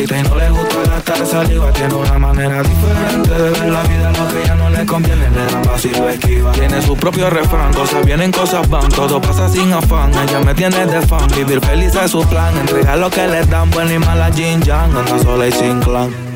y no le gusta gastar saliva. Tiene una manera diferente de ver la vida, lo que ya no le conviene, le da paz y lo esquiva. Tiene su propio refrán, cosas vienen, cosas van, todo pasa sin afán. Ella me tiene de fan, vivir feliz es su plan. Entregar lo que le dan, buena y mala Jin Yang, anda sola y sin clan.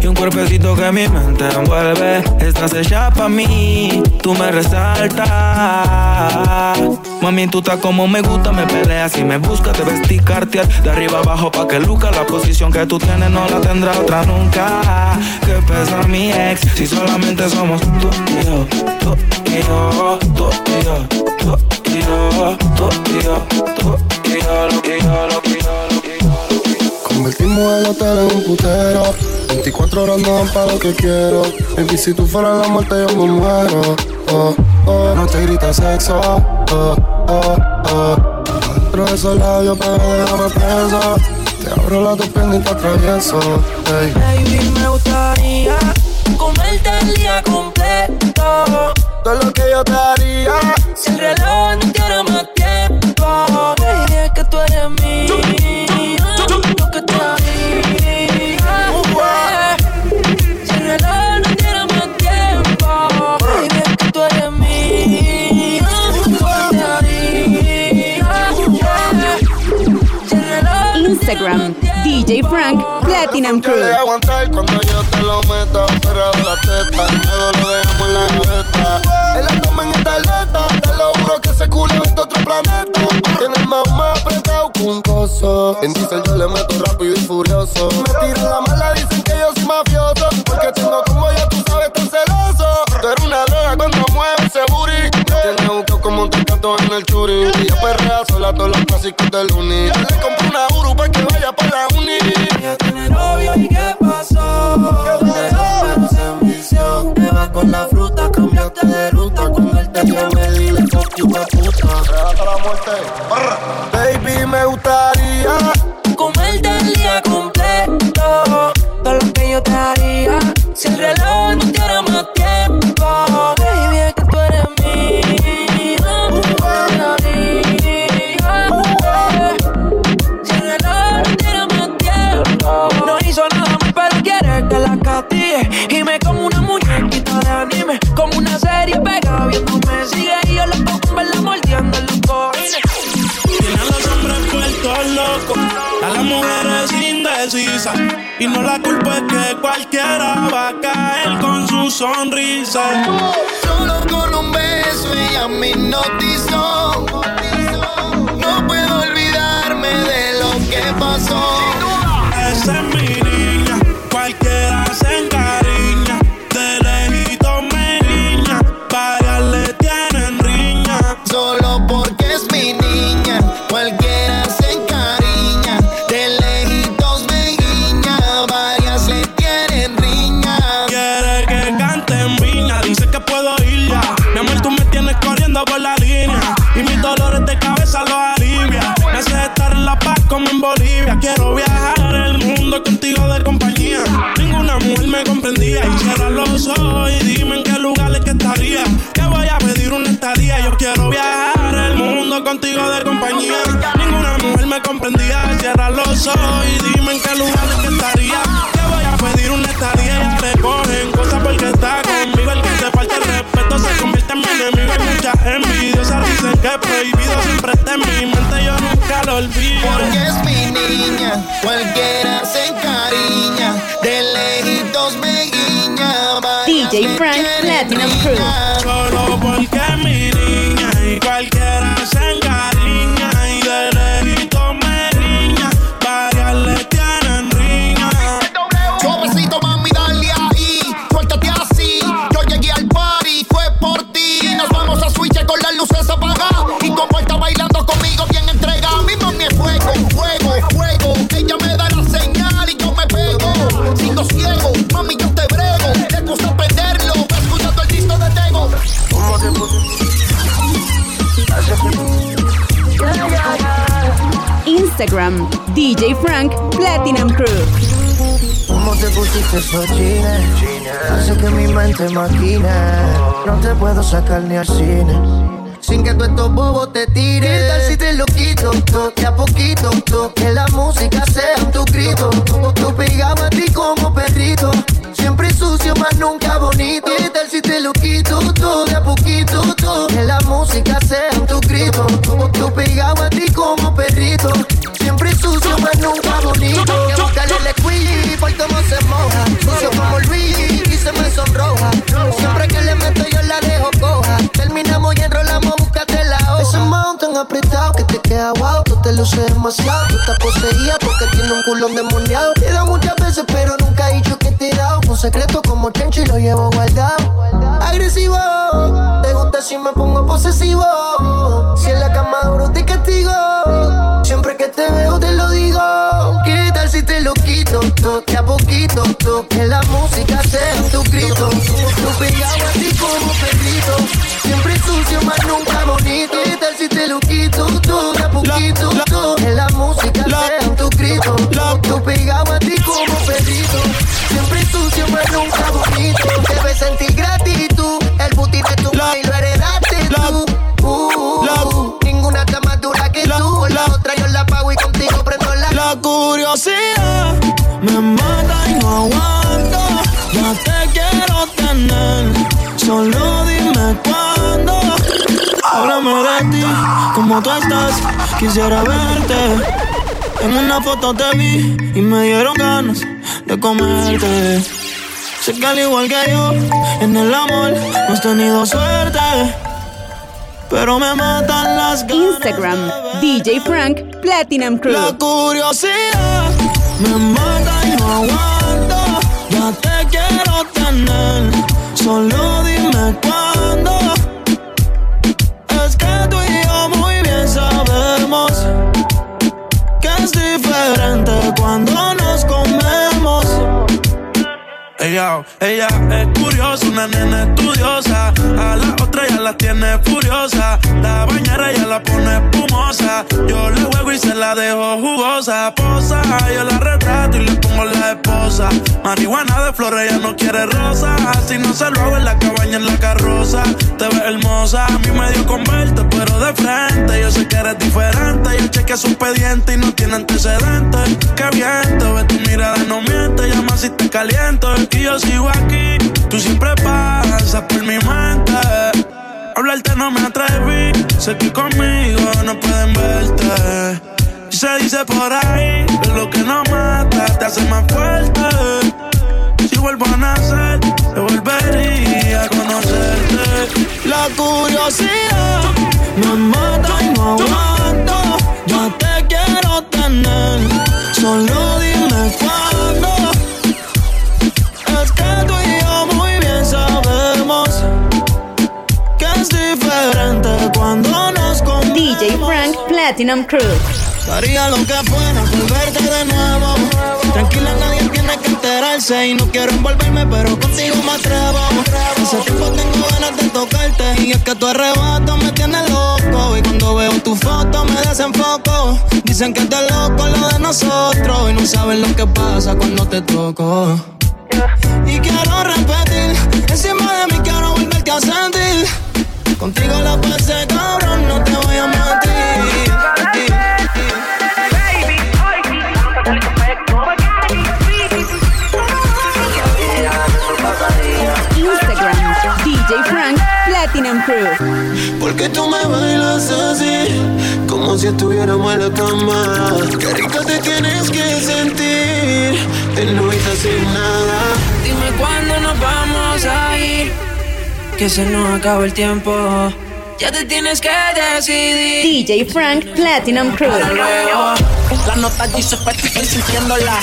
Y un cuerpecito que mi mente envuelve. Estás hecha pa' mí, tú me resaltas. Mami, tú estás como me gusta, me peleas y me buscas, te vestí cartier de arriba abajo pa' que luca. La posición que tú tienes no la tendrá otra nunca. Que pesa mi ex si solamente somos tú y yo, tú y yo, tú y yo, tú y yo, tú y yo, tú y yo, lo que yo, lo que yo. Convertimos el hotel en un putero. 24 horas no dan para lo que quiero. Baby, si tú fueras la muerte, yo me muero. Oh, oh, no te grita sexo. Oh, oh, oh. Dentro de esos labios, pero déjame preso. Te abro la tu y te atravieso. Hey. Baby, me gustaría comerte el día completo. Todo lo que yo te haría. Si el reloj Platinum Crew. Aguantar cuando yo te lo meto, pero la teta, todo lo dejamos en la gaveta. El abdomen está alerta, te lo juro que se culo en otro planeta. Tienes mamá apretado con un coso. En diesel yo le meto rápido y furioso. Me tiran la mala, dicen que yo soy mafioso. Porque tengo como yo, tú sabes, tan celoso. Tú eres una droga cuando mueves ese booty. Tienes un coco como un tecato en el churi. Perrea sola todos los clásicos del uni. Ya le compré una Uru pa' que vaya pa' la uni. Ella tiene novio y qué pasó. Se envició. Te vas con la fruta, cambiaste de ruta. Con el techo me dile you, puta. Hasta la muerte. Baby, me gustaría comerte el día completo. Todo lo que yo te haría. Si el reloj Y no la culpa es que cualquiera va a caer con su sonrisa. Solo con un beso ella me hipnotizó. No puedo olvidarme de lo que pasó. Esa es mi contigo de compañía. Ninguna mujer me comprendía. Cierra los ojos y dime en qué lugar es que estaría. Que voy a pedir una estadía. Ya te cogen cosas porque está conmigo. El que te falta el respeto se convierte en mi enemigo. Hay muchas envidiosas. Dicen que es prohibido. Siempre está en mi mente. Yo nunca lo olvido. Porque es mi niña, cualquiera se encariña. De lejitos me guiña, DJ Frank Platinum Crew. Solo porque mi niña Instagram DJ Frank Platinum Crew. ¿Cómo te pusiste esos jeans? Hace que mi mente maquine. No te puedo sacar ni al cine. Sin que tú estos bobos te tiren. ¿Qué tal si te lo quito? Toque a poquito. Que la música sea tu grito. Tú pegaba a ti como perrito. Siempre sucio, más nunca bonito. ¿Qué tal si te lo quito? Todo a poquito. Que la música sea tu grito. Tú pegaba a ti como perrito. Más nunca bonito. Que buscarle el squeeze por cómo se moja. Sucio como Luis y se me sonroja. Siempre que le meto yo la dejo coja. Terminamos y enrolamos, búscate la hoja. Ese mountain apretado que te queda guau. Te luces demasiado. Tú estás poseída porque tiene un culón demoniado. Te da muchas veces, pero nunca he dicho que te he dado. Un secreto como Chencho y lo llevo guardado. Agresivo, te gusta si me pongo posesivo. Si en la cama duro te castigo. Siempre que te veo te lo digo. ¿Qué tal si te lo quito? Toque a poquito. Que la música sea tu grito. Tú pegado a ti como perrito. Siempre sucio, más nunca bonito. Como tú estás, quisiera verte. En una foto te vi y me dieron ganas de comerte. Sé que al igual que yo, en el amor no has tenido suerte. Pero me matan las ganas. Instagram. DJ Frank Platinum Crew. La curiosidad me mata y no aguanto. Ya te quiero tener, solo dime cuándo. Ella, ella es curiosa, una nena estudiosa. A la otra ya la tiene furiosa. La bañera ya la pone espumosa. Yo le juego y se la dejo jugosa. Posa, yo la retrato y le pongo la esposa. Marihuana de flores, ella no quiere rosa. Si no se lo hago en la cabaña, en la carroza. Te ves hermosa, a mí me dio con verte, pero de frente. Yo sé que eres diferente. Yo chequeé su expediente y no tiene antecedentes. Qué viento, ve tu mirada, no miente. Llama si te caliento. Y yo sigo aquí, tú siempre pasas por mi mente. Hablarte no me atreví, sé que conmigo no pueden verte. Se dice por ahí que lo que no mata te hace más fuerte. Si vuelvo a nacer, te volvería a conocerte. La curiosidad me mata y no aguanto. Ya te quiero tener, solo dime cuándo. Cuando nos. DJ Frank Platinum Crew. Daría lo que fuera por verte de nuevo. Tranquila, nadie tiene que enterarse. Y no quiero envolverme, pero contigo me atrevo. Hace tiempo tengo ganas de tocarte. Y es que tu arrebato me tiene loco. Y cuando veo tu foto me desenfoco. Dicen que te loco lo de nosotros. Y no saben lo que pasa cuando te toco. Y quiero repetir, encima de mí quiero volverte a sentir. Contigo la pasé cabrón, no te voy a mentir. Instagram DJ Frank Platinum Crew. Porque tú me bailas así, como si estuviéramos en la cama. Qué rico te tienes que sentir, de noche sin nada. Dime cuándo nos vamos a ir. Que se nos acaba el tiempo. Ya te tienes que decidir. DJ Frank Platinum Crew. La nota dice estoy sintiéndola.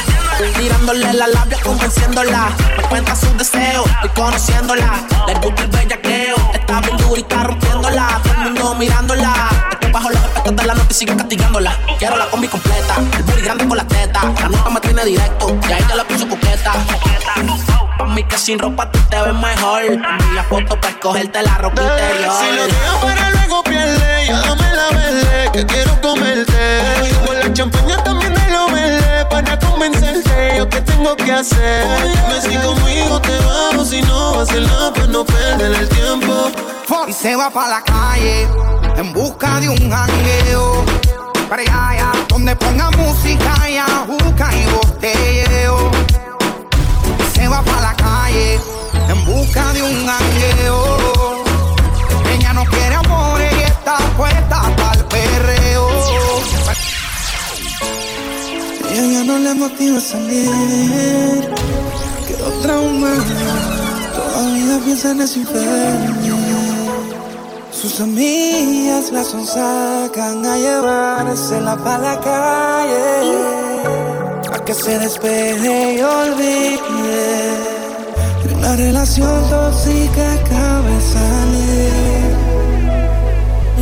Tirándole la labia, convenciéndola. Me cuenta sus deseos, estoy conociéndola. Le gusta el bellaqueo, está bien dura y está rompiéndola. Todo el mundo mirándola. Estoy bajo los efectos de la nota y sigue castigándola. Quiero la combi completa, el booty grande con la teta. La nota me tiene directo, y ahí te la piso coqueta. Pa' mí que sin ropa tú te ves mejor. Envío la foto para escogerte la ropa interior. Si lo dejo para luego pierde, ya dame la verde, que quiero comerte. Con la champaña también de lo verde, para convencerte, yo qué tengo que hacer. Dime si conmigo te vamos, si no va a pues no perder el tiempo. Y se va pa' la calle en busca de un jangueo. Para allá, allá, donde ponga música y ajuca y botelleo. Va pa' la calle en busca de un jangueo. Ella no quiere amor y está puesta para el perreo. Y ella no le motiva a salir. Quedó traumada. Todavía piensa en infierno. Sus amigas la sonsacan a llevársela para la calle. A que se despeje y olvide. de Una relación tóxica acaba de salir.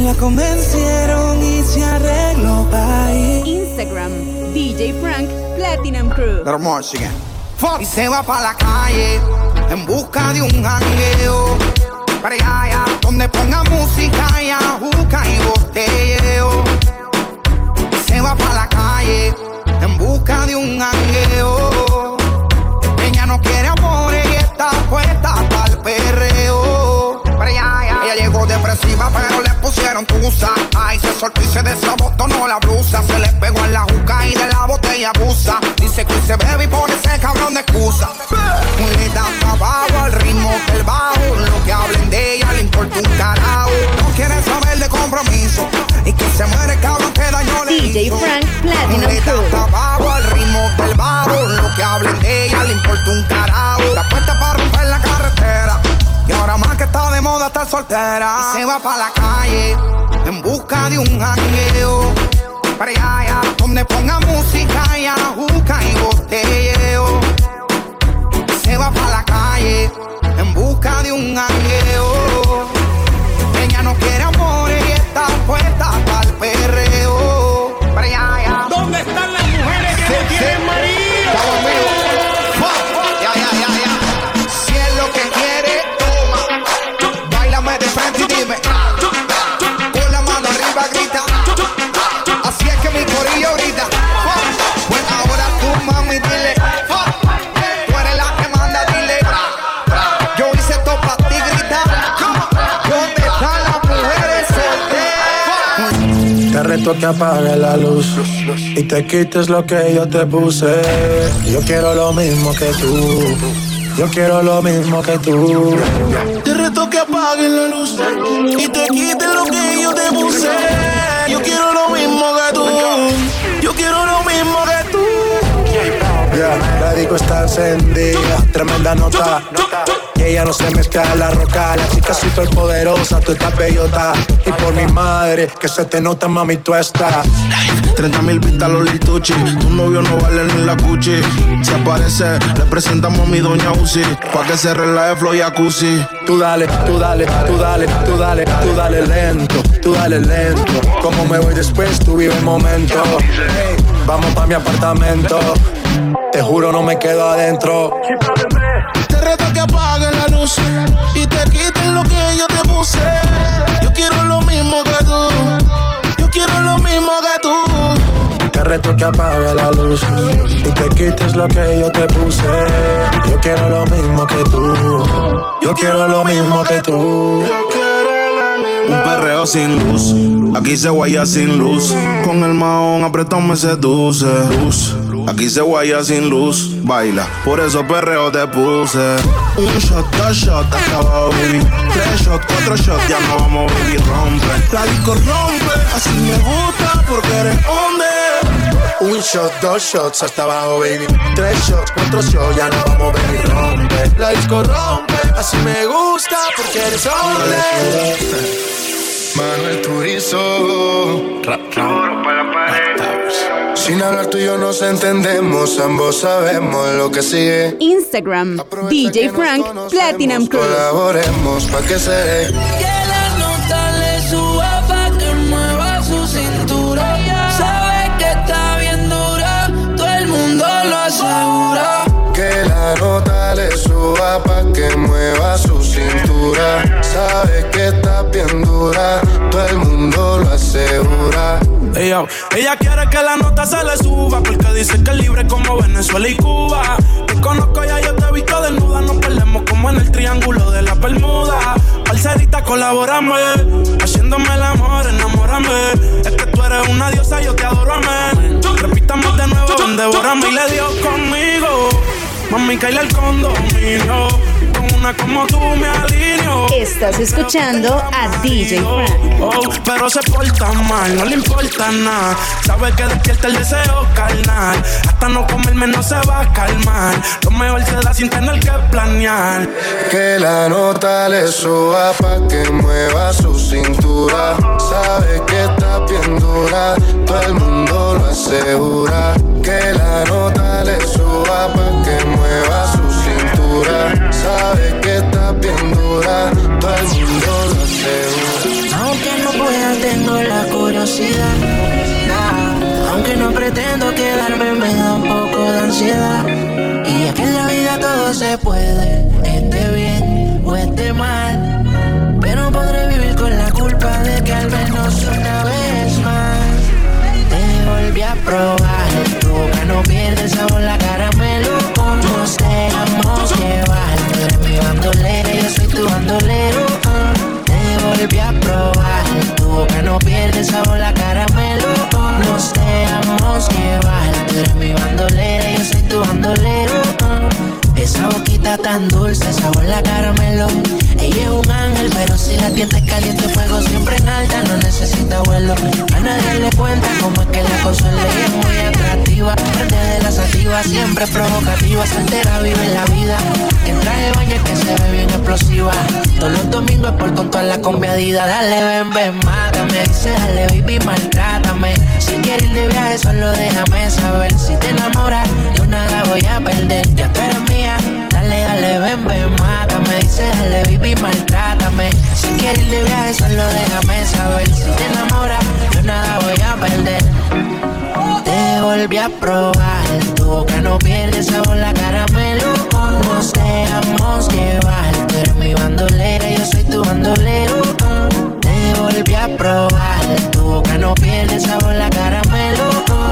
La convencieron y se arregló para ir. Instagram, DJ Frank Platinum Crew. Y se va pa' la calle en busca de un jangueo. Para allá, donde ponga música y ajuca y botelleo. Y se va pa' la calle busca un jangueo. Ella no quiere amor y está puesta para el perreo. Ella llegó depresiva, pero le pusieron tusa. Ay, se soltó y se desabotonó la blusa. Se le pegó en la juca y de la botella abusa. Dice que se bebe y pone ese cabrón de excusa. Le da trabajo al ritmo del bajo. Lo que hablen de ella le importa un carajo. No quiere saber de compromiso. Y que se muere el cabrón que dañó le DJ hizo. Frank Platinum. Lo que hablen de ella le importa un carajo. Está puesta para romper la carretera. Y ahora más que está de moda estar soltera. Se va para la calle en busca de un jangueo. Para allá, allá, donde ponga música y ajuca y botelleo. Y se va para la calle en busca de un jangueo. Reto que apague la luz y te quites lo que yo te puse. Yo quiero lo mismo que tú. Yo quiero lo mismo que tú. Te reto que apagues la luz y te quites lo que yo te puse. Yo quiero lo mismo que tú. Yo quiero lo mismo que tú. Ya, la disco está encendida, tremenda nota. Ella no se mezcla en la roca. La chica súper poderosa, tú estás bellota. Y por mi madre, que se te nota, mami, tú estás. 30 mil vistas los lituchi. Tu novio no vale ni la cuchi. Si aparece, le presentamos a mi doña Uzi. Pa' que se relaje flow y jacuzzi. Tú dale, tú dale, tú dale, tú dale, tú dale lento, tú dale lento. Como me voy después, tú vive el momento. Hey, vamos pa' mi apartamento. Te juro, no me quedo adentro. Te reto que apagues la luz y te quites lo que yo te puse. Yo quiero lo mismo que tú. Yo quiero lo mismo que tú. Te reto que apague la luz y te quites lo que yo te puse. Yo quiero lo mismo que tú. Yo quiero lo mismo que tú. Un perreo sin luz, aquí se guaya sin luz. Con el maón apretón me seduce. Luz. Aquí se guaya sin luz, baila, por eso perreo te puse. Un shot, dos shots, acabado, baby. Tres shots, cuatro shots, ya no vamos, baby, rompe. La disco rompe, así me gusta porque eres hombre. Un shot, dos shots, hasta abajo, baby. Tres shots, cuatro shots, ya no vamos a venir rompe. La disco rompe, así me gusta porque eres hombre. Manuel Turizo. Rap, rap. para la pared. Sin hablar tú y yo nos entendemos, ambos sabemos lo que sigue. Instagram, DJ Frank Platinum Crew. Colaboremos pa' que se dé. Que la nota le suba pa' que mueva su cintura. Sabe que está bien dura, todo el mundo lo asegura. Que la nota le suba pa' que mueva su cintura. Sabe que está Ella, quiere que la nota se le suba porque dice que es libre como Venezuela y Cuba. Te conozco ya, yo te he visto desnuda, nos perdemos como en el triángulo de la Bermuda. Parcerita, colaborame, haciéndome el amor, enamórame. Es que tú eres una diosa, yo te adoro, amén. Repitamos de nuevo, devórame y le dio conmigo. Mami, caíle el condominio. Una como tú me alineo. Estás escuchando a DJ Frank. Oh, pero se porta mal, no le importa nada. Sabe que despierta el deseo carnal. Hasta no comerme no se va a calmar. Lo mejor se da sin tener que planear. Que la nota le suba pa' que mueva su cintura. Sabe que está bien dura, todo el mundo lo asegura. Que la nota le suba pa' que mueva su cintura. Sabe que está bien dura, todo el mundo lo. Aunque no pueda, tengo la curiosidad. Aunque no pretendo quedarme, me da un poco de ansiedad. Y es que en la vida todo se puede, esté bien o esté mal. Pero podré vivir con la culpa de que al menos una vez más te volví a probar. Tu no pierde sabor, la caramelo. Volví a probar. Tu boca no pierde el sabor, la caramelo. Nos dejamos llevar. Tú eres mi bandolera, yo soy tu bandolero. Boquita tan dulce, sabor la caramelo. Ella es un ángel, pero si la tienda caliente, fuego siempre en alta, no necesita vuelo. A nadie le cuenta cómo es que la consuela ella es muy atractiva. Parte de la sativa, siempre provocativa, soltera vive la vida. En traje es que se ve bien explosiva. Todos los domingos por con toda la combiadida. Dale, ven, ven, mátame. Dice, dale, baby, maltrátame. Si quieres ir de viaje, solo déjame saber. Si te enamoras, yo nada voy a perder. Ya tú eres mía. Dale, ven, ven, mátame. Dice, dale, baby, maltrátame. Si quieres ir de viaje, solo déjame saber. Si te enamoras, yo nada voy a perder. Te volví a probar, tu boca no pierde sabor, la caramelo. Nos dejamos llevar, tú eres mi bandolera, yo soy tu bandolero. Te volví a probar, tu boca no pierde sabor, la caramelo.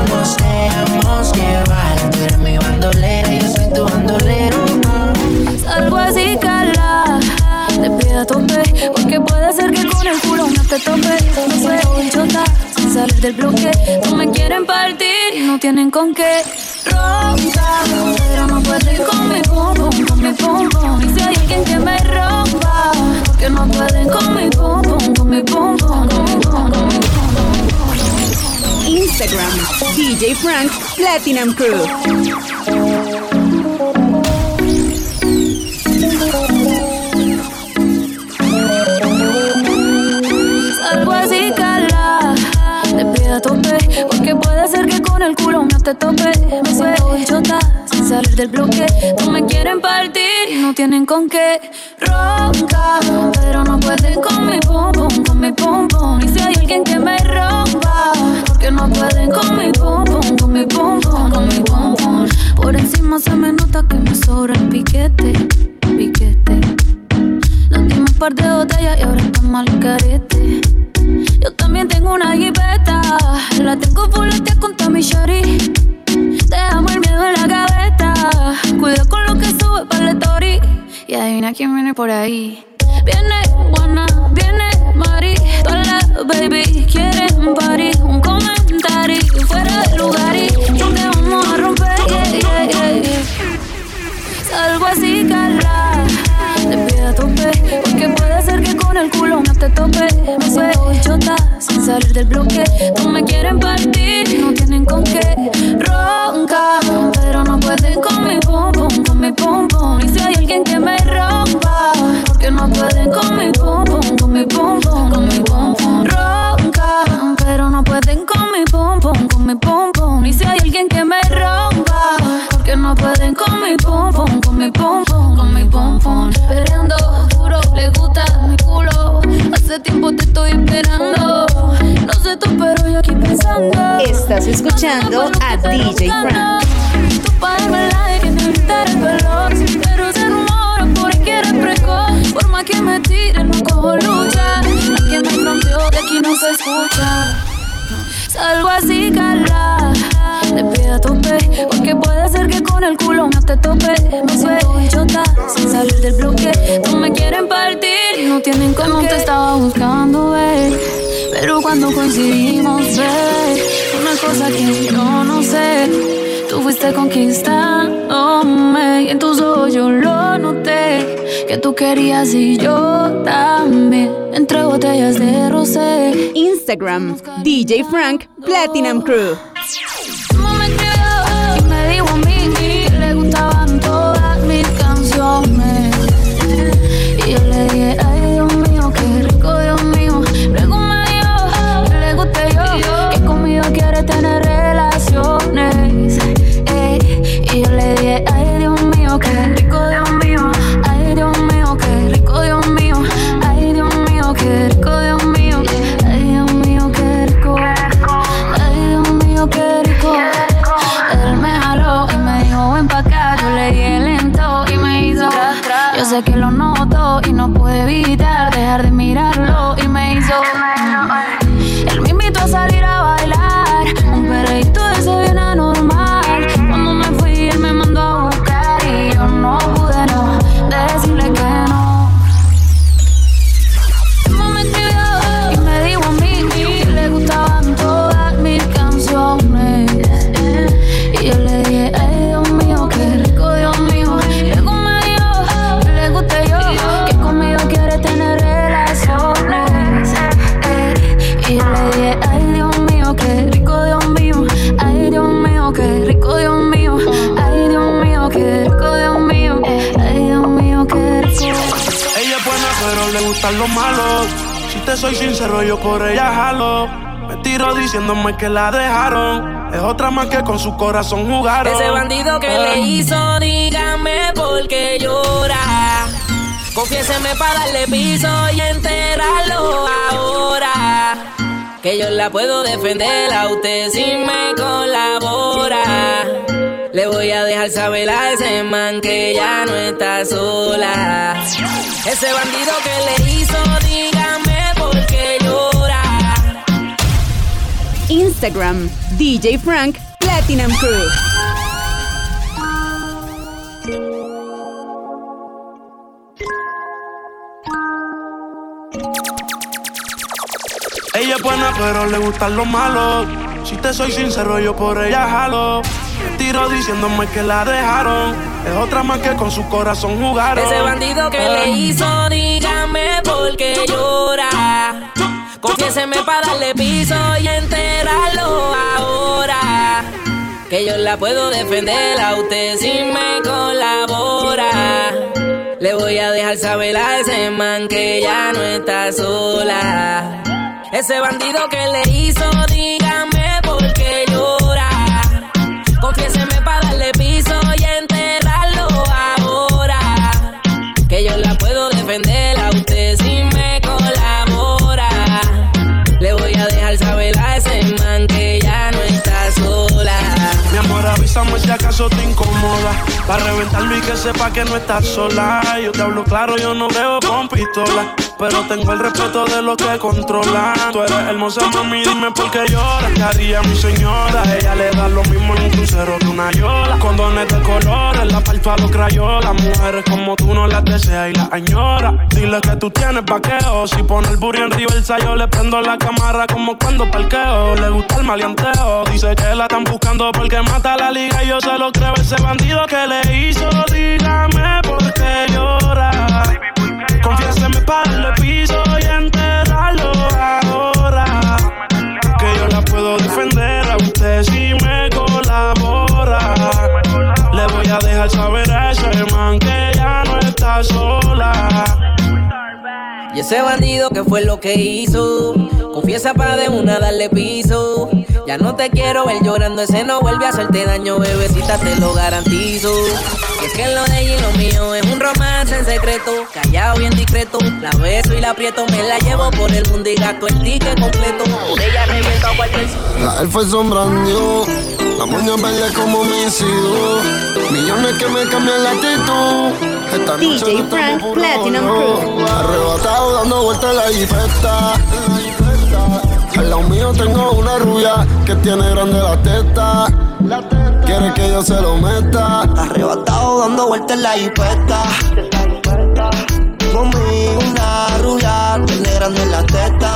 Nos dejamos llevar, tú eres mi bandolera, porque puede ser que con el culo no te tope. No soy chota, sin salir del bloque. No me quieren partir no tienen con qué. Ronca, pero no pueden con mi pum con mi pum pum. Y si hay alguien que me rompa, porque no pueden con mi pum pum, con mi pum pum, con mi pum. Instagram, DJ Frank Platinum Crew. Porque puede ser que con el culo no te tope. Me siento chota, sin salir del bloque. No me quieren partir no tienen con qué. Ronca, pero no pueden con por ahí. Viene buena, viene Mari, todas las baby quieren party. Un comentario fuera de lugar y donde vamos a romper. Yeah, así, cala. Te pido a tope, porque puede ser que con el culo no te tope. Me siento chota, sin salir del bloque. No me quieren partir, no tienen con qué. Ronca, esperando. No sé tú, pero yo aquí pensando. Estás escuchando a DJ Frank. Tu padre me like y me quitar el pelo. Pero se rumora por ahí que eres precoz. Por más que me tire, no cojo lucha. La que me fronteó de aquí no se escucha. Salgo así, cala. De pie a tope. Porque puede ser que con el culo no te tope. Me siento idiota sin salir del bloque. No me quieren partir. No tienen como te estaba buscando. Pero cuando coincidimos, ve. Una cosa que yo no sé. Tú fuiste conquistándome. Y en tus ojos yo lo noté. Que tú querías y yo también. Entre botellas de rosé. Instagram, DJ Frank Platinum Crew. Te soy sincero, yo por ella jalo. Me tiro diciéndome que la dejaron. Es otra más que con su corazón jugaron. Ese bandido que le hizo, dígame por qué llora. Confiéseme para darle piso y enterarlo ahora. Que yo la puedo defender a usted si me colabora. Le voy a dejar saber a ese man que ya no está sola. Ese bandido que le hizo, Instagram, DJ Frank Platinum Crew. Ella es buena, pero le gustan los malos. Si te soy sincero, yo por ella jalo. Me tiro diciéndome que la dejaron. Es otra más que con su corazón jugaron. Ese bandido que le hizo, dígame por qué llora. Confiéseme para darle piso y enterarlo ahora. Que yo la puedo defender a usted si me colabora. Le voy a dejar saber a ese man que ya no está sola. Ese bandido que le hizo, dígame avísame si acaso te incomoda. Para reventarlo y que sepa que no estás sola. Yo te hablo claro, yo no veo con pistola. Pero tengo el respeto de los que controlan. Tú eres hermosa, mami, dime por qué lloras. ¿Qué haría mi señora? Ella le da lo mismo en un crucero que una yola. Condones de colores, la parto a los crayolas. Mujeres como tú no las deseas y las añora. Dile que tú tienes vaqueo. Si pone el burro en reversa, yo le prendo la cámara como cuando parqueo. Le gusta el maleanteo. Dice que la están buscando porque mata la liga yo se lo creo ese bandido que le hizo. Dígame por qué llora. Confiéseme para el piso y enterrarlo ahora. Que yo la puedo defender a usted si me colabora. Le voy a dejar saber a ese man que ya no está sola. Y ese bandido que fue lo que hizo, confiesa para de una darle piso. Ya no te quiero ver llorando, ese no vuelve a hacerte daño, bebecita, te lo garantizo. Y es que lo de ella y lo mío es un romance en secreto, callado bien discreto. La beso y la aprieto, me la llevo por el mundo y gasto el ticket completo. Por ella reviento a cualquier. La él fue sombrando, la moña verde como mis hijos. Millones que me cambian la actitud. Esta DJ Frank Platinum. Crew. Arrebatado dando vueltas en la jipeta. Al lado mío tengo una rubia que tiene grande la teta. Quiere que yo se lo meta. Arrebatado dando vueltas en la jipeta. Conmigo una rubia, tiene grande la teta.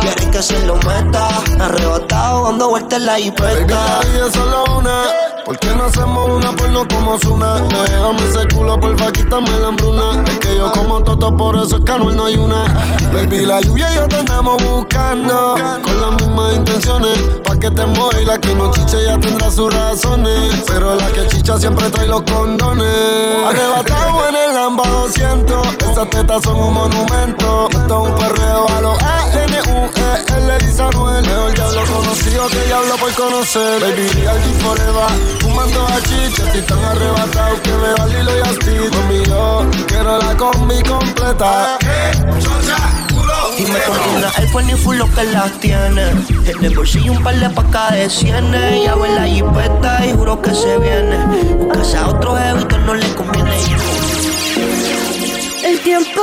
Quieren que se lo meta. Arrebatado dando vueltas en la Baby, jipeta. la vida es solo una. ¿Por qué no hacemos una porno como Zuna? Déjame ese culo, porfa, quítame la hambruna. Es que yo como toto, por eso es que no hay una. Baby, la lluvia y yo te andamos buscando. Con las mismas intenciones. Pa' que te y la que no chiche ya tendrá sus razones. Pero la que chicha siempre trae los condones. Arrebatado en el Lamba 200. Esas tetas son un monumento. Esto es un perreo a los A-N-U-E-L. Dice Anuel. Mejor diablo conocido que diablo por conocer. Baby, alguien forever. Fumando chicha, estoy tan arrebatado que me va Lilo y Asti. Conmigo, quiero la combi completa. Dime con una iPhone y full lo que las tiene. En el bolsillo un par de pacas de cienes. Ya ve la jipeta y juro que se viene. Buscase a otro jevito no le conviene. El tiempo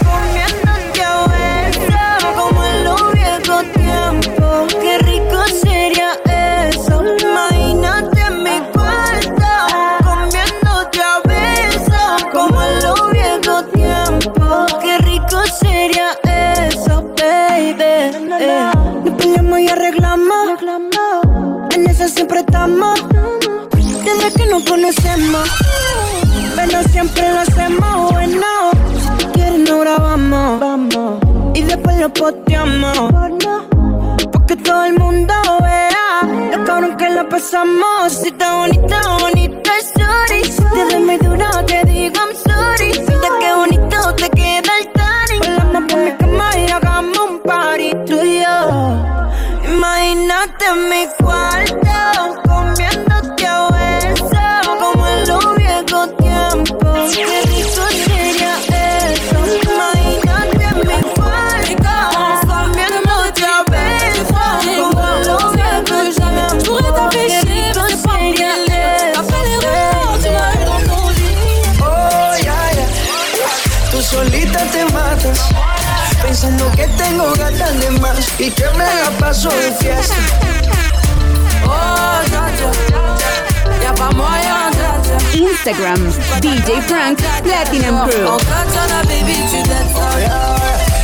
y arreglamos. En eso siempre estamos. Desde que nos conocemos. Pero siempre lo hacemos bueno. Si tú quieres, no grabamos. Vamos. Y después lo posteamos. Porque todo el mundo vea lo cabrón que la pasamos. Si está bonita, bonita, sorry. Si te doy muy duro, te digo I'm sorry. Y que me la paso de fiesta. Oh, ya, ya. Ya vamos allá, ya, ya. Instagram, DJ Frank Platinum Crew.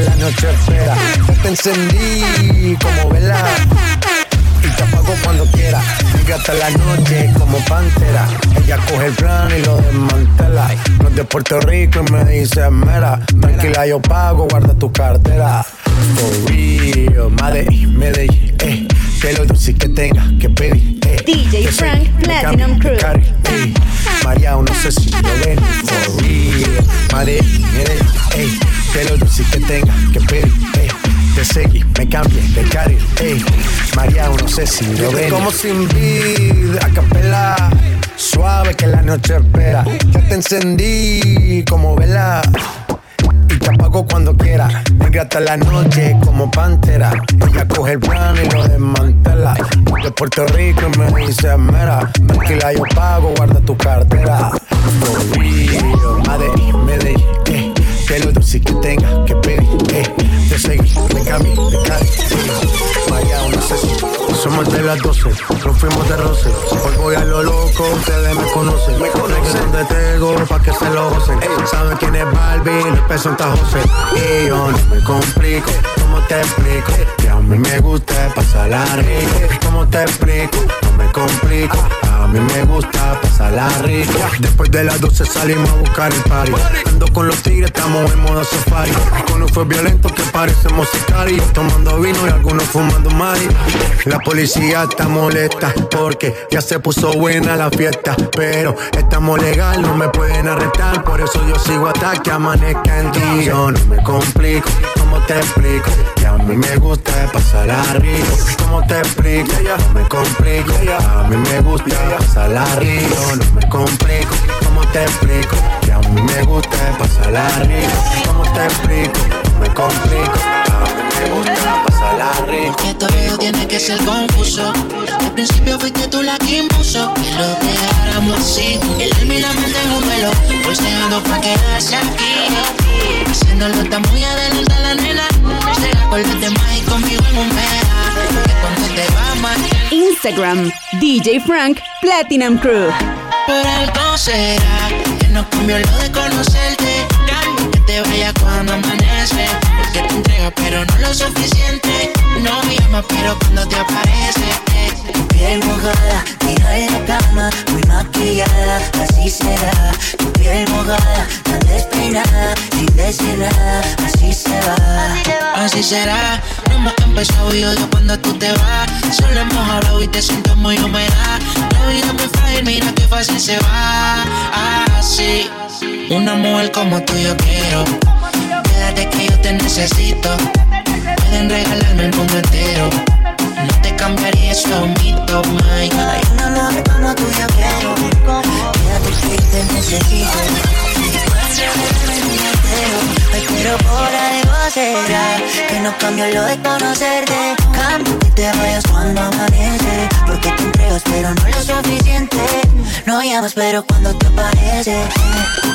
Que la noche espera. Yo te encendí como vela. Y te apago cuando quiera. Sigue hasta la noche como pantera. Ella coge el plan y lo desmantela. No es de Puerto Rico y me dice mera. Tranquila, yo pago, guarda tu cartera. For real, Medellín, Medellín, eh. Que lo dulce que tenga que pedir, eh. DJ Que Frank Platinum Crew. María, no sé si lo ven, for real. Medellín, Medellín, eh. Que lo dulce que tenga que pedir, eh. Te seguí, me cambié de carril, eh. María, no sé si lo ven. Como sin vida, a capela. Suave que la noche espera. Ya te encendí como vela. Hasta la noche como pantera. Ella coge el plano y lo desmantela. De Puerto Rico y me dice, mera, tranquila yo pago, guarda tu cartera. For real, Medellín, eh. Que lo dulce que tenga que pedir, eh. Te seguí, Cami, de Cali, Vaya, no sé si somos de las 12, nos fuimos de roce. Hoy voy a lo loco, ustedes me conocen. Me conocen de Tego, pa' que se lo gocen. Saben quién es Barbie, el peso en José. Y yo no me complico, ¿cómo te explico? A mí me gusta pasar rico. ¿Cómo te explico? No me complico. A mí me gusta pasarla rica. Después de las 12 salimos a buscar el party. Ando con los tigres, estamos en modo safari. Con un fue violento que parecemos sicarios. Tomando vino y algunos fumando mari. La policía está molesta porque ya se puso buena la fiesta. Pero estamos legal, no me pueden arrestar. Por eso yo sigo hasta que amanezca en ti. Yo no me complico, ¿cómo te explico? Que a mí me gusta pasarla rico. ¿Cómo te explico? No me complico, a mí me gusta pasarla rico, no me complico. ¿Cómo te explico? Que a mí me gusta pasarla rico. ¿Cómo te explico? No me complico. A mí me gusta pasarla rico. Que todo tiene que ser confuso. Al principio fuiste tú la Instagram, DJ Frank Platinum Crew. Por algo será que no cambió lo de conocerte. Cambio que te vaya cuando amanece. Porque te entrega, pero no lo suficiente. No me llama, pero cuando te aparece. Tu piel mojada, tira en la cama, muy maquillada, así será. Tu piel mojada, tan sin decir nada, así se va. Así será, no hemos empezado y odio cuando tú te vas. Solo hemos hablado y te siento muy húmeda. La vida es muy frágil, mira qué fácil se va. Así, una mujer como tú yo quiero. Quédate que yo te necesito. Pueden regalarme el mundo entero. No te cambiaría eso, mito, my. Hay una mujer como tú yo quiero. Quédate que yo te necesito. Ay, pero por algo será Que no cambio lo de conocerte. Cambio que te vayas cuando amanece Porque te entregas pero no lo suficiente. No llamas pero cuando te aparece.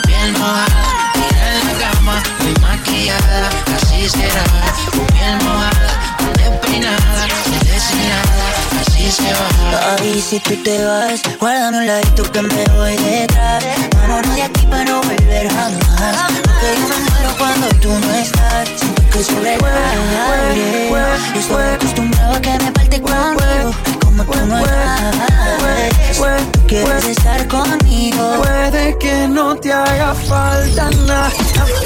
Piel mojada, tira en la cama Muy maquillada, así será. Piel mojada, despeinada Sin así se va Ay, si tú te vas, guárdame un ladito que me voy detrás. Vámonos de aquí para no volver jamás. Porque yo me muero cuando tú no estás. Siento que sobrevive Y estoy acostumbrado a que me falte contigo. Como tú no estás. Tú quieres estar conmigo. Puede que no te haga falta nada.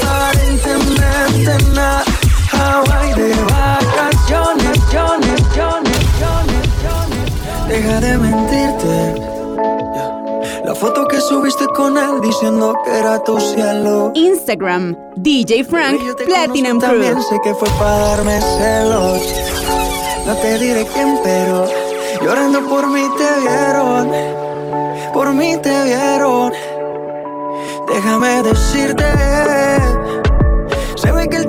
Aparentemente nada. Hawaii de vacaciones, vacaciones, vacaciones, vacaciones. Deja de mentirte. La foto que subiste con él diciendo que era tu cielo. Instagram, DJ Frank Platinum Crew. También sé que fue para darme celos. No te diré quién, pero llorando por mí te vieron. Por mí te vieron. Déjame decirte. Se ve que él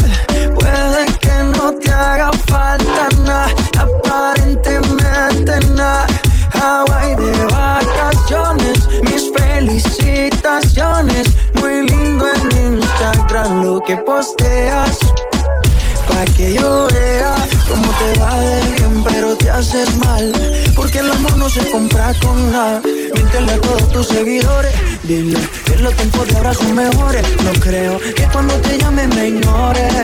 Te haga falta nada, aparentemente nada. Hawaii de vacaciones, mis felicitaciones. Muy lindo en Instagram lo que posteas. Pa' que yo vea cómo te va de bien, pero te haces mal. Porque el amor no se compra con nada. Míntele a todos tus seguidores. Dile que los tiempos de ahora son mejores. No creo que cuando te llame me ignores.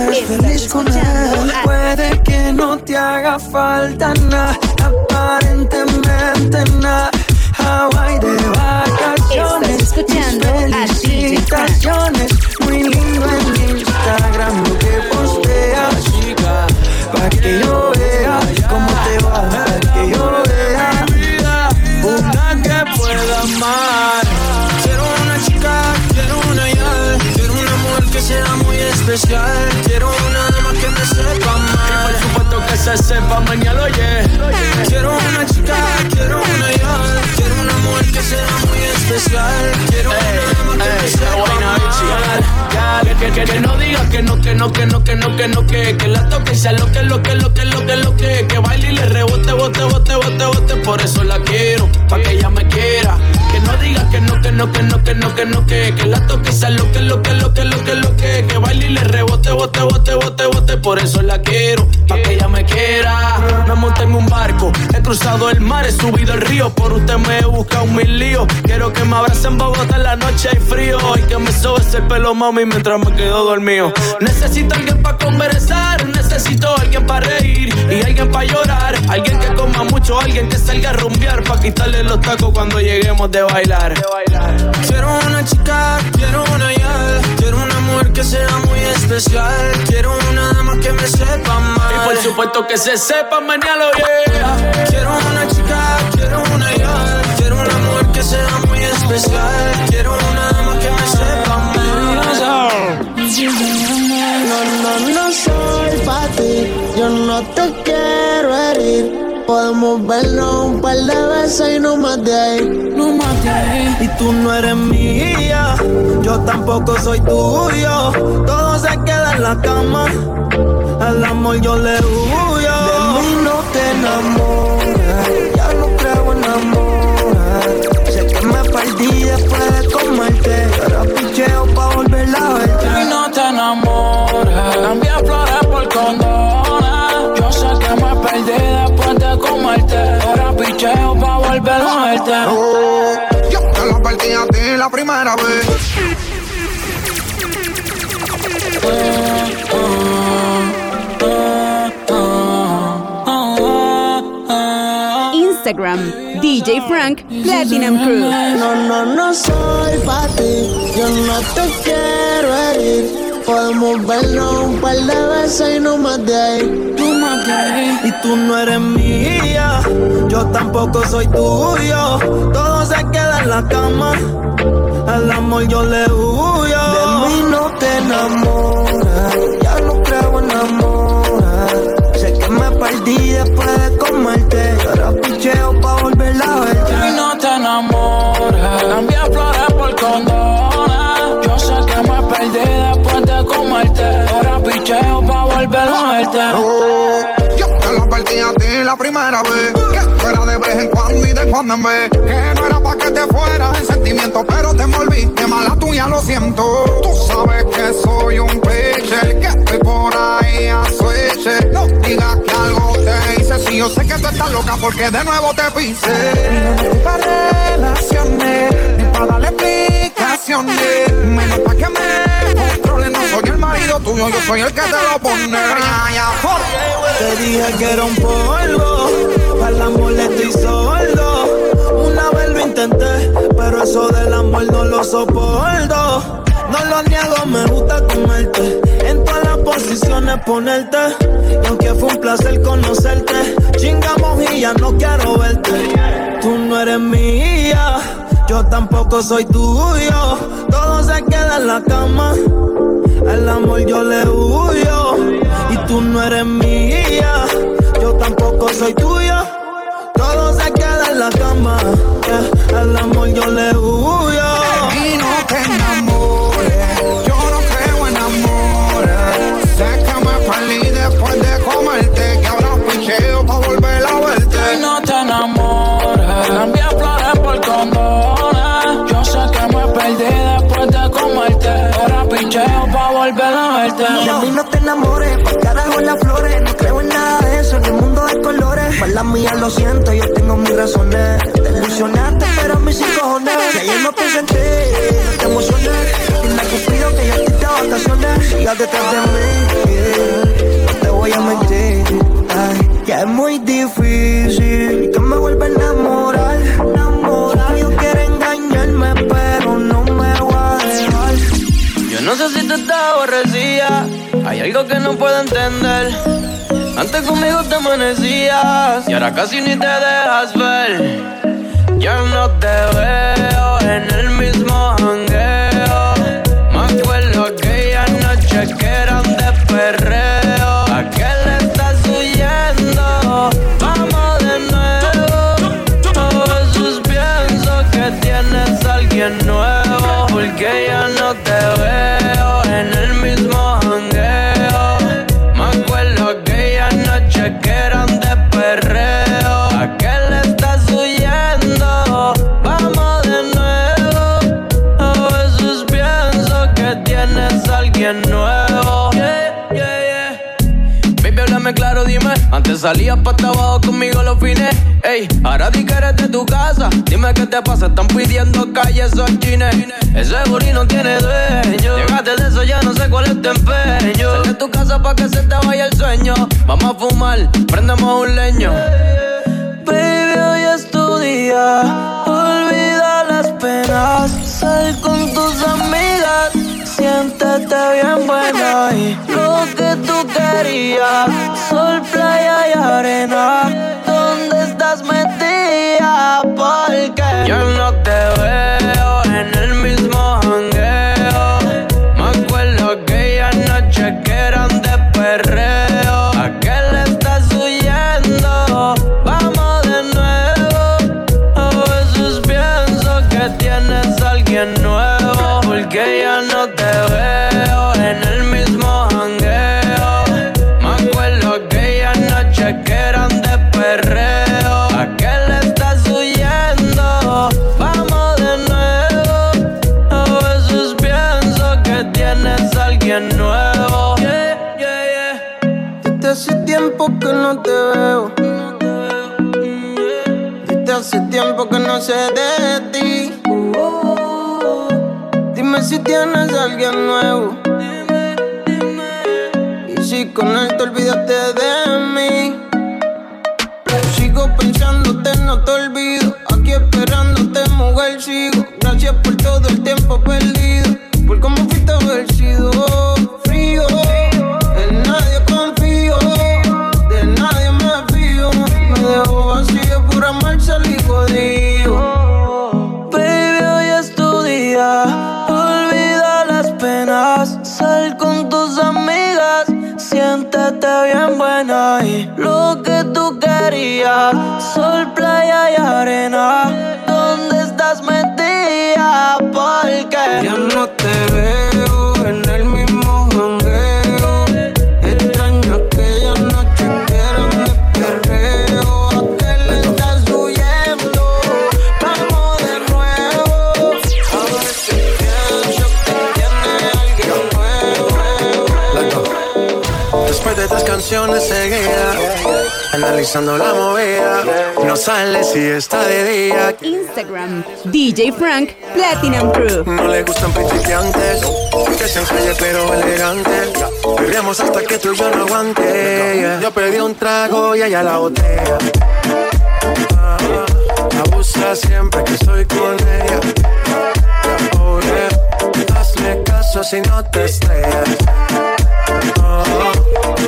Eres feliz con él. Puede que no te haga falta nada, aparentemente nada. Hawaii de vacaciones. Estás escuchando a felicitaciones. Muy lindo en Instagram lo que posteas, chica. Pa' que yo vea cómo te va, pa' que yo vea. Una que pueda amar. Quiero una chica, quiero una ya. Quiero una mujer que sea muy especial. Se sepa mañana, oye. Quiero una chica, quiero una ya. Quiero una mujer que sea muy especial. Quiero una dama que sepa amar. Que, que, que no digas que no, que no, que no, que no, que no, que, que la toque y sea lo que, lo que, lo que, lo que, lo que, que baile y le rebote, bote, bote, bote, bote, por eso la quiero, pa' que ella me quiera. No digas que no, que no, que no, que no, que no, que, que la toque sea lo que, lo que, lo que, lo que, lo que, que baile y le rebote, bote, bote, bote, bote, por eso la quiero, pa' que ella me quiera. Me monté en un barco, he cruzado el mar, he subido el río, por usted me he buscado mil líos. Quiero que me abrace en Bogotá en la noche hay frío y que me sobe ese pelo, mami, mientras me quedo dormido. Necesito alguien para conversar, necesito alguien para reír y alguien para llorar. Alguien que coma mucho, alguien que salga a rumbear para quitarle los tacos cuando lleguemos de bailar. Quiero una chica, quiero una ya. Quiero una mujer que sea muy especial. Quiero una dama que me sepa amar. Y por supuesto que se sepa mañana, yeah. Quiero una chica, quiero una ya. Quiero una mujer que sea muy especial. Quiero una dama que me sepa amar. No, no, no soy pa' ti, yo no te quiero herir. Podemos vernos un par de veces y no más de ahí. No más de ahí. Y tú no eres mía, yo tampoco soy tuyo. Todo se queda en la cama, al amor yo le huyo. De mí no te enamoras, ya no creo en amor. Sé que me perdí después de comerte, ahora picheo pa' volver a verte. Y no te enamores, cambia flores por condones. Yo sé que me perdí volver a verte. Yo te lo perdí a ti la primera vez. Instagram, DJ Frank Platinum Crew. No, no, no soy pa' ti, yo no te quiero herir. Podemos vernos un par de veces y no más de ahí. No más de ahí. Y tú no eres mía, yo tampoco soy tuyo. Todo se queda en la cama, al amor yo le huyo. De mí no te enamoras, Yo te lo perdí a ti la primera vez. Que fuera de vez en cuando y de cuando en vez. Que no era pa' que te fueras en sentimiento, pero te envolviste mala tuya, lo siento. Tú sabes que soy un pitcher, que estoy por ahí a switch. No digas que algo te hice, si yo sé que tú estás loca porque de nuevo te pise. Ni para relaciones, ni para darle explicaciones. Menos pa' que me soy el marido tuyo, yo soy el que te lo pone. Te dije que era un polvo, al amor le estoy sordo. Una vez lo intenté, pero eso del amor no lo soporto. No lo niego, me gusta comerte. En todas las posiciones ponerte. Y aunque fue un placer conocerte, chingamos y ya no quiero verte. Tú no eres mía, yo tampoco soy tuyo. Todo se queda en la cama. Al amor yo le huyo. Y tú no eres mía, yo tampoco soy tuyo. Todo se queda en la cama. yeah. Al amor yo le huyo. Y no te enamores, yo no creo en amores. Sé que me perdí después de comerte, que ahora picheo pa' volver a verte. Y no te enamores, cambia flores por condones. Yo sé que me muerte. a mí no te enamores, pa' carajo las flores. No creo en nada de eso, en el mundo de colores. Para mía lo siento, yo tengo mis razones. Te ilusionaste, pero mis sin cojones. Si ayer no te senté, no te emocioné. Dile a Cupido que yo estoy vacaciones. Sigas detrás de mí, no te voy a mentir. Ay, ya es muy difícil que me vuelva a. Enamorar, sé si te estás aborrecida. Hay algo que no puedo entender. Antes conmigo te amanecías y ahora casi ni te dejas ver. Ya no te veo en el salías pa' abajo conmigo los fines. Ey, ahora di que eres de tu casa. Dime qué te pasa, están pidiendo calles o chines. Ese booty no tiene dueño. Llegaste de eso, ya no sé cuál es tu empeño. Sal de tu casa pa' que se te vaya el sueño. Vamos a fumar, prendemos un leño. Baby, hoy es tu día. Olvida las penas. Sal con tus amigas. Siéntete bien buena y lo que tú querías. Sol, playa y arena. ¿Dónde estás metida? Porque yo no te no te veo. Desde hace tiempo que no sé de ti. Dime si tienes alguien nuevo. Y si con él te olvidaste de mí. Sigo pensándote, no te olvido. Aquí esperándote, mujer, sigo. Gracias por todo el tiempo perdido. Ya no te veo en el mismo jangueo. Extraño aquella noche que eran de perreo. ¿A qué le estás huyendo? Vamos de nuevo. A veces pienso que tiene alguien nuevo. Después de tres canciones seguía analizando la movida. No sale si está de día. Instagram, DJ Frank Platinum Crew. No le gustan principiantes, que sean calle pero elegante. Perreamos hasta que tú y yo no aguante. Yo pedí un trago y ella la botella. Ah, Abusa siempre que estoy con ella. Oh yeah, hazle caso si no te estrellas. Oh,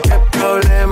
qué problema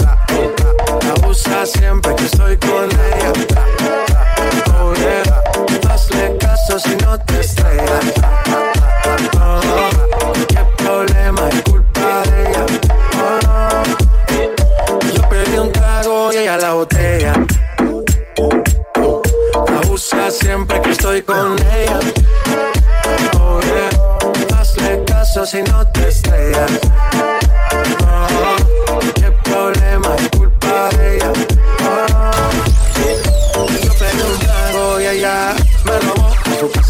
Abusa siempre que estoy con ella. Oh yeah, hazle caso si no te estrellas. Oh, qué problema es culpa de ella. Oh, yo pedí un trago y ella la botella. Abusa siempre que estoy con ella. Oh yeah, hazle caso si no te estrellas. Oh,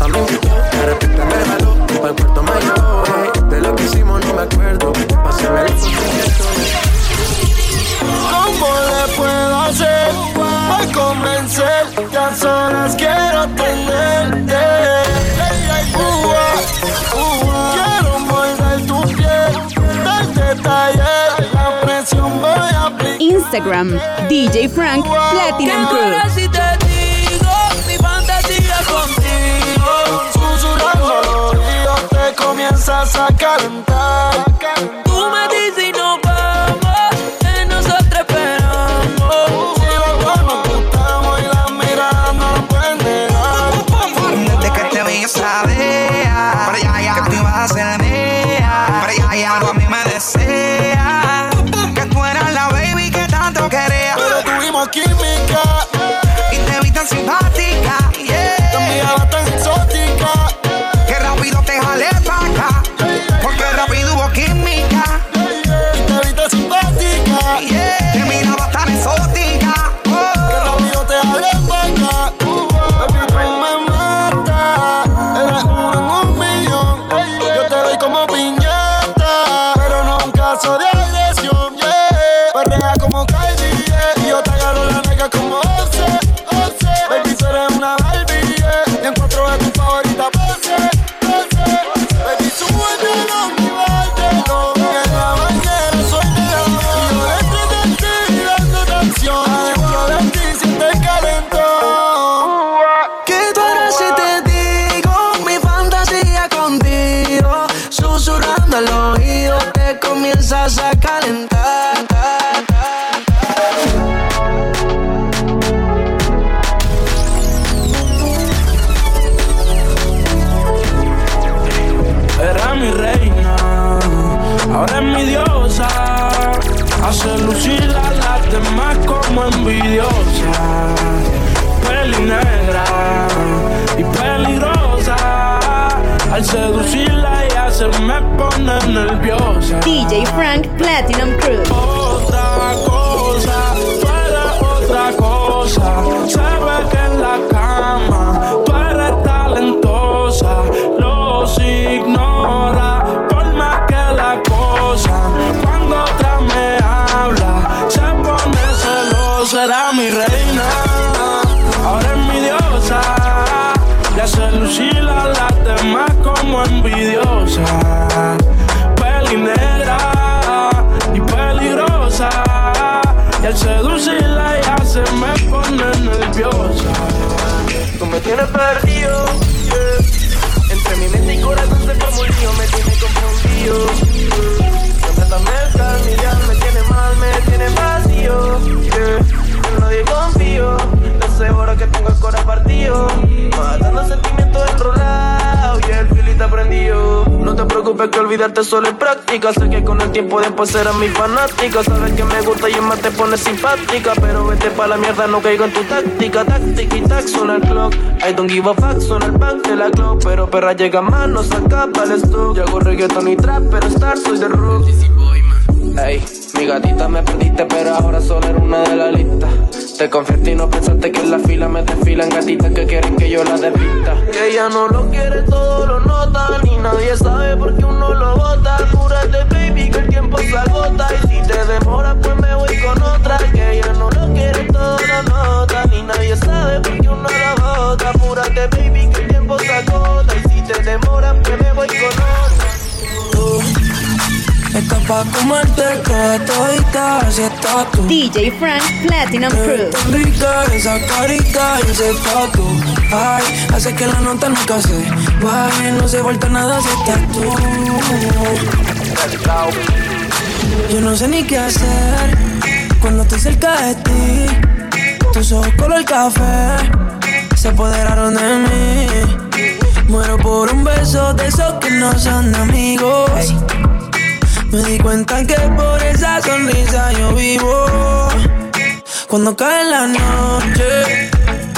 Invitó, de repente me jaló. Para el puerto me llevó. De lo que hicimos no me acuerdo. Pásame el ¿Cómo le puedo hacer para convencer que a solas quiero tenerte? quiero morder tu piel, darte taller, la presión voy a aplicar. Instagram, DJ Frank Platinum Crew. Comienzas a calentar. Preocupes que olvidarte solo es práctica. Sé que con el tiempo después serás mi fanática. Sabes que me gusta y más te pones simpática. Pero vete pa' la mierda, no caigo en tu táctica. Táctica y tac, suena el clock. I don't give a fuck, suena el bank de la clock. Pero perra llega más, no saca el stock. Yo hago reggaeton y trap, pero star soy de rock. Ey, mi gatita me perdiste, pero ahora solo era una de la lista. Te confiaste y no pensaste que en la fila me desfilan gatitas que quieren que yo la despista. Que ella no lo quiere, todo lo nota. Ni nadie sabe por qué uno lo bota. Cúrate, baby, que el tiempo se agota. Y si te demora, pues me voy con otra. Que ella no lo quiere, todo lo nota. Ni nadie sabe por qué uno lo bota. Apúrate, baby, que el pa' comerte toda todita, así estás tú. DJ Frank Platinum Crew. Rica esa carita y ese tatu Ay, hace que la nota nunca se baje No se vuelta nada si estás tú. Yo no sé ni qué hacer Cuando estoy cerca de ti. Tus ojos color café Se apoderaron de mí. Muero por un beso de esos que no son amigos Me di cuenta que por esa sonrisa yo vivo cuando cae la noche,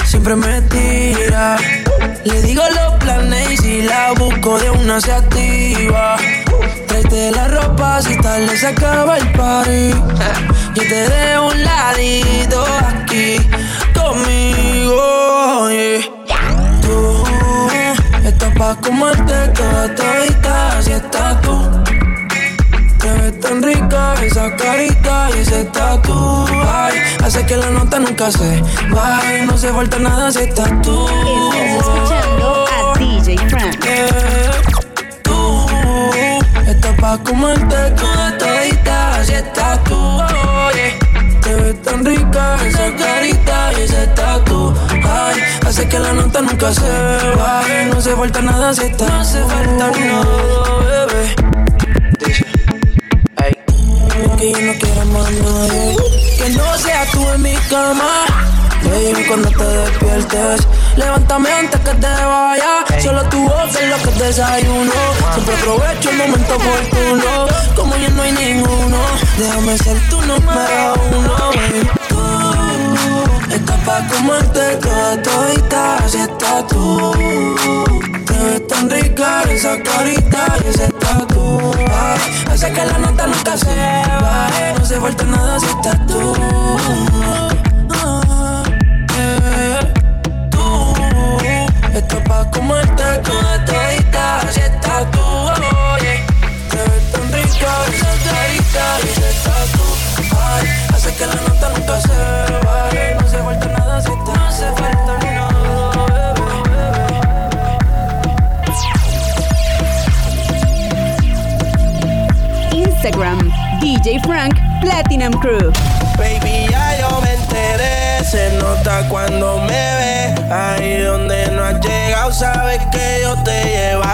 siempre me tira. Le digo los planes y si la busco de una se activa. Tráete la ropa si tal se acaba el party. Yo te dejo un ladito aquí conmigo. Tú estás pa' comerte toda todita si estás tú. Te ves tan rica esa carita y ese tatu. Ay, hace que la nota nunca se vaya. No se falta nada si estás tú. Estás escuchando a DJ Frank. tú estás pa' comerte toda todita si estás tú. Oye, te ves tan rica esa carita y ese tatu. Ay, hace que la nota nunca se vaya. No se falta nada si estás No se falta nada, bebé. Que yo no quiero más nadie. Que no sea tú en mi cama. Baby, cuando te despiertes Levántame antes que te vaya. Solo tu voz es lo que desayuno. Siempre aprovecho el momento oportuno. Como ya no hay ninguno Déjame ser tu número uno baby. Tú estás pa' comerte toda todita Si estás tú Te ves tan rica esa carita y ese Hace que la nota nunca se baje No se falta nada si estás tú. Eh. Tú. Estás pa' comerte toda todita Si estás tú oye. Te ves tan rica esa carita ese tatu Ay, Hace que la nota nunca se baje No se falta nada si estás No falta nada, Instagram, DJ Frank Platinum Crew. Baby, ya yo me enteré, se nota cuando me ve. Ahí donde no has llegado, sabes que yo te llevaré.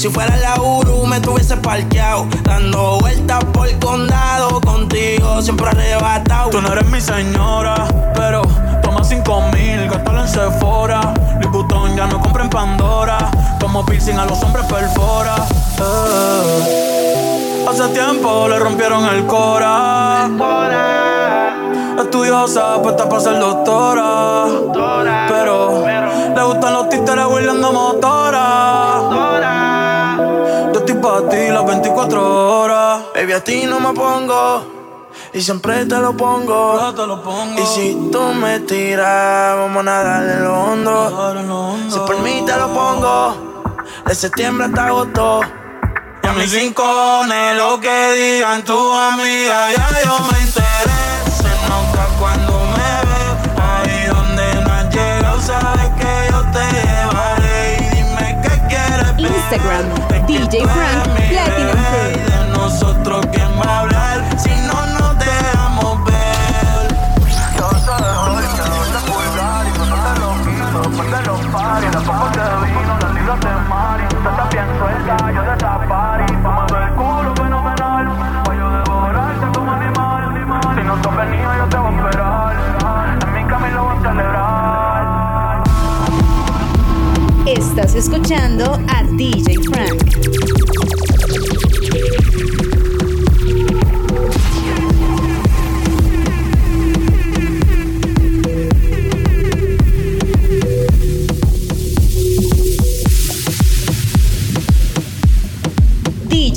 si fuera la Uru me tuviese parqueado. Dando vueltas por el condado contigo, siempre arrebatado. Tú no eres mi señora, pero toma cinco mil, gástalo en Sephora. Louis ya no compra en Pandora. Como piercing a los hombres perfora. Eh. Hace tiempo le rompieron el cora. Estudiosa, puesta para ser doctora. Pero le gustan los títeres huirleando motora. Baby, a ti no me pongo. Y siempre te lo pongo. Y si tú me tiras, vamos a nadar en lo hondo. Si por mí te lo pongo. De septiembre hasta agosto. Y a mis rincones, lo que digan tu amiga, ya yo me enteré. Se nota cuando me ves, ahí donde no has llegado, sabes que yo te llevaré. Y dime qué quieres. Instagram, DJ Frank Platinum Crew. Y de nosotros, ¿quién va a hablar si no? Yo te voy a. En mi voy a celebrar. Estás escuchando a DJ Frank.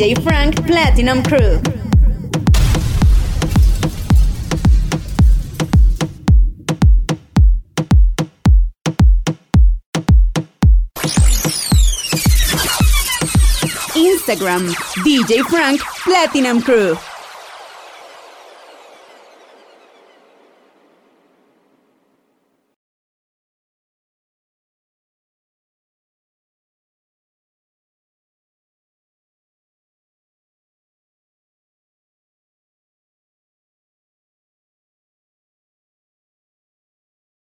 DJ Frank Platinum Crew. Instagram, DJ Frank Platinum Crew.